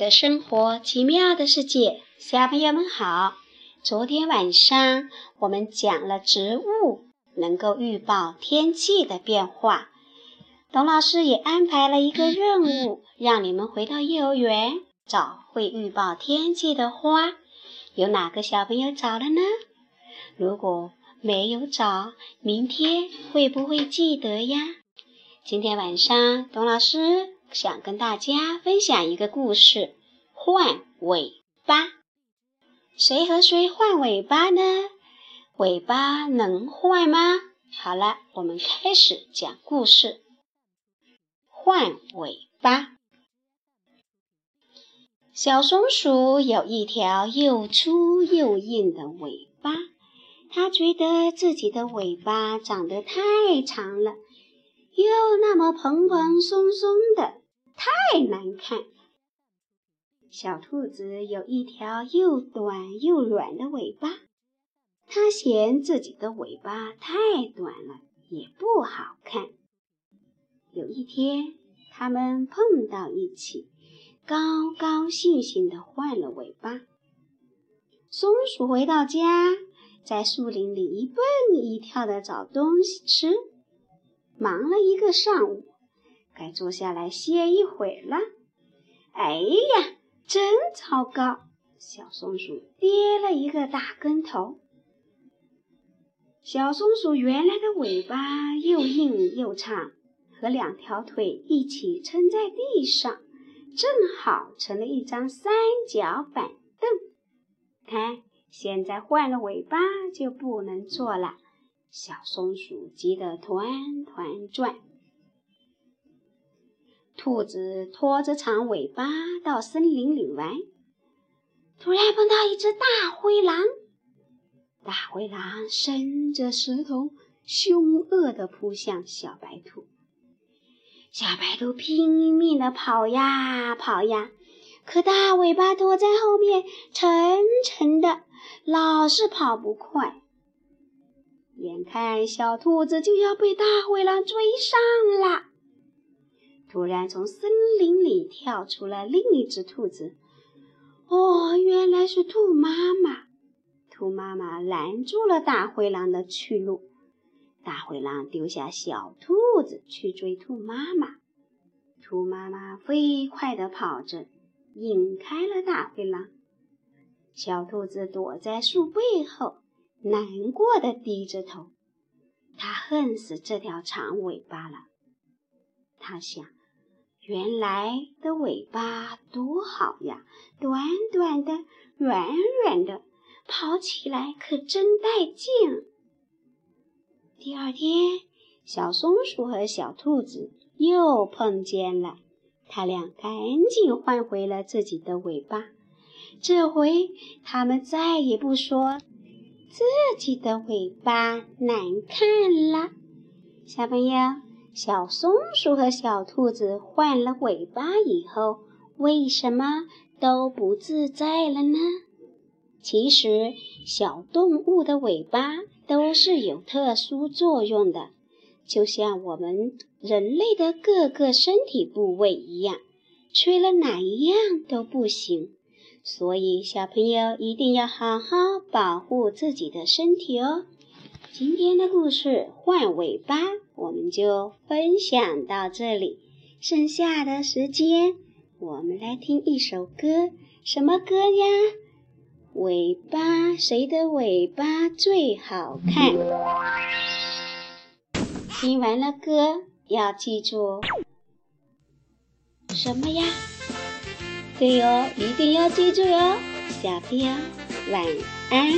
的生活，奇妙的世界，小朋友们好。昨天晚上我们讲了植物能够预报天气的变化，董老师也安排了一个任务，让你们回到幼儿园找会预报天气的花。有哪个小朋友找了呢？如果没有找，明天会不会记得呀？今天晚上，董老师。想跟大家分享一个故事：换尾巴。谁和谁换尾巴呢？尾巴能换吗？好了，我们开始讲故事。换尾巴。小松鼠有一条又粗又硬的尾巴，它觉得自己的尾巴长得太长了，又那么蓬蓬松松的。太难看。小兔子有一条又短又软的尾巴，它嫌自己的尾巴太短了，也不好看。有一天，它们碰到一起，高高兴兴地换了尾巴。松鼠回到家，在树林里一蹦一跳地找东西吃，忙了一个上午。该坐下来歇一会了。哎呀，真糟糕！小松鼠跌了一个大跟头。小松鼠原来的尾巴又硬又长，和两条腿一起撑在地上，正好成了一张三角板凳。看，现在换了尾巴就不能坐了。小松鼠急得团团转。兔子拖着长尾巴到森林里玩，突然碰到一只大灰狼。大灰狼伸着舌头，凶恶地扑向小白兔。小白兔拼命地跑呀跑呀，可大尾巴拖在后面，沉沉的，老是跑不快。眼看小兔子就要被大灰狼追上了。突然，从森林里跳出了另一只兔子。哦，原来是兔妈妈！兔妈妈拦住了大灰狼的去路。大灰狼丢下小兔子去追兔妈妈。兔妈妈飞快地跑着，引开了大灰狼。小兔子躲在树背后，难过的低着头。它恨死这条长尾巴了。它想。原来的尾巴多好呀，短短的，软软的，跑起来可真带劲。第二天，小松鼠和小兔子又碰见了，他俩赶紧换回了自己的尾巴。这回，他们再也不说自己的尾巴难看了。小朋友。小松鼠和小兔子换了尾巴以后，为什么都不自在了呢？其实，小动物的尾巴都是有特殊作用的，就像我们人类的各个身体部位一样，缺了哪一样都不行。所以，小朋友一定要好好保护自己的身体哦。今天的故事换尾巴，我们就分享到这里。剩下的时间，我们来听一首歌，什么歌呀？尾巴，谁的尾巴最好看？听完了歌，要记住什么呀？对哦，一定要记住哟。小朋友，晚安。